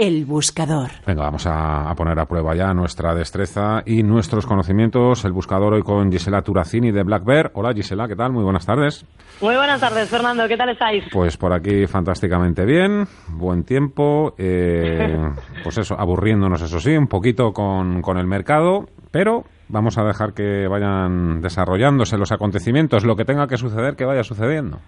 El buscador. Venga, vamos a, poner a prueba ya nuestra destreza y nuestros conocimientos. El buscador hoy con Gisela Turacini de Black Bear. Hola Gisela, ¿qué tal? Muy buenas tardes. Muy buenas tardes, Fernando. ¿Qué tal estáis? Pues por aquí fantásticamente bien, buen tiempo. Eh, pues eso, aburriéndonos, eso sí, un poquito con, con el mercado, pero vamos a dejar que vayan desarrollándose los acontecimientos, lo que tenga que suceder, que vaya sucediendo.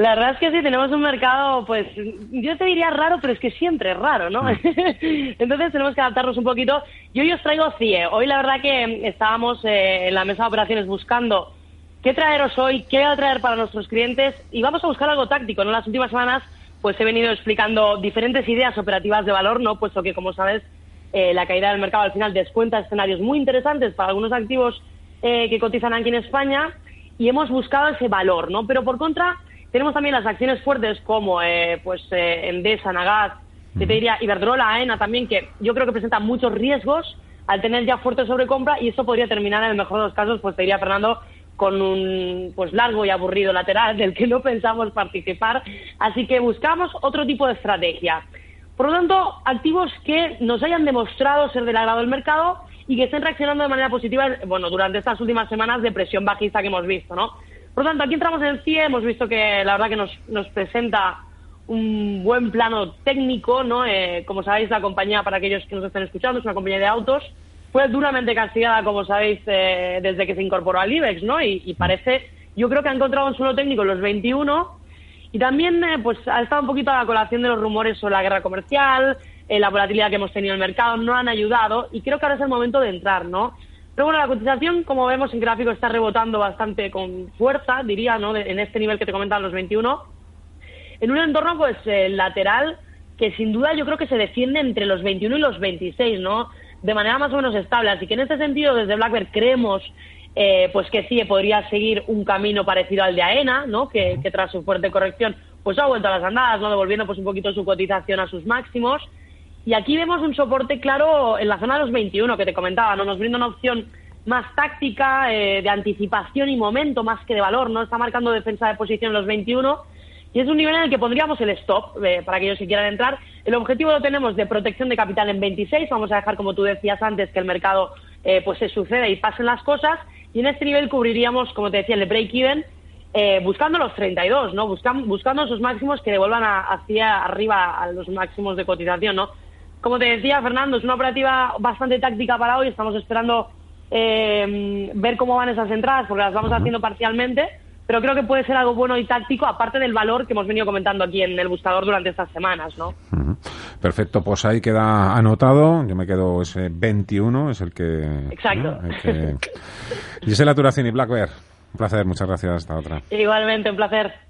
La verdad es que sí, tenemos un mercado, pues yo te diría raro, pero es que siempre es raro, ¿no? Mm. Entonces tenemos que adaptarnos un poquito. Yo hoy os traigo CIE. Hoy la verdad que estábamos eh, en la mesa de operaciones buscando qué traeros hoy, qué a traer para nuestros clientes y vamos a buscar algo táctico. En las últimas semanas pues he venido explicando diferentes ideas operativas de valor, ¿no? Puesto que, como sabes, eh, la caída del mercado al final descuenta escenarios muy interesantes para algunos activos eh, que cotizan aquí en España y hemos buscado ese valor, ¿no? Pero por contra tenemos también las acciones fuertes como eh, pues eh, Endesa, Nagas, te diría Iberdrola, AENA también, que yo creo que presentan muchos riesgos al tener ya fuerte sobrecompra y eso podría terminar en el mejor de los casos, pues te diría Fernando, con un pues largo y aburrido lateral del que no pensamos participar. Así que buscamos otro tipo de estrategia. Por lo tanto, activos que nos hayan demostrado ser del agrado del mercado y que estén reaccionando de manera positiva, bueno, durante estas últimas semanas de presión bajista que hemos visto, ¿no? Por lo tanto, aquí entramos en el CIE, hemos visto que la verdad que nos, presenta un buen plano técnico, ¿no? Eh, como sabéis, la compañía, para aquellos que nos estén escuchando, es una compañía de autos. Fue duramente castigada, como sabéis, eh, desde que se incorporó al IBEX, ¿no? Y, parece, yo creo que ha encontrado un suelo técnico en los 21 y también, eh, pues, ha estado un poquito a la colación de los rumores sobre la guerra comercial, la volatilidad que hemos tenido en el mercado, no han ayudado y creo que ahora es el momento de entrar, ¿no? Pero bueno, la cotización, como vemos en gráfico, está rebotando bastante con fuerza, diría, ¿no? en este nivel que te comentan los 21. En un entorno, pues, eh, lateral, que sin duda yo creo que se defiende entre los 21 y los 26, ¿no? De manera más o menos estable. Así que en este sentido, desde Blackbird creemos eh, pues que sí podría seguir un camino parecido al de AENA, ¿no? Que, que, tras su fuerte corrección pues ha vuelto a las andadas, ¿no? Devolviendo pues un poquito su cotización a sus máximos. Y aquí vemos un soporte claro en la zona de los 21 que te comentaba, ¿no? Nos brinda una opción más táctica, eh, de anticipación y momento más que de valor, ¿no? Está marcando defensa de posición en los 21 y es un nivel en el que pondríamos el stop eh, para aquellos que quieran entrar. El objetivo lo tenemos de protección de capital en 26, vamos a dejar, como tú decías antes, que el mercado eh, pues se suceda y pasen las cosas y en este nivel cubriríamos, como te decía, el break-even buscando los 32, ¿no? Buscando, buscando esos máximos que devuelvan hacia arriba a los máximos de cotización, ¿no? Como te decía, Fernando, es una operativa bastante táctica para hoy. Estamos esperando eh, ver cómo van esas entradas, porque las vamos haciendo parcialmente. Pero creo que puede ser algo bueno y táctico, aparte del valor que hemos venido comentando aquí en el buscador durante estas semanas, ¿no? Perfecto, pues ahí queda anotado. Yo me quedo ese 21, es el que. Exacto. Gisela Turacini, Black Bear. Un placer, muchas gracias. Hasta otra. Igualmente, un placer.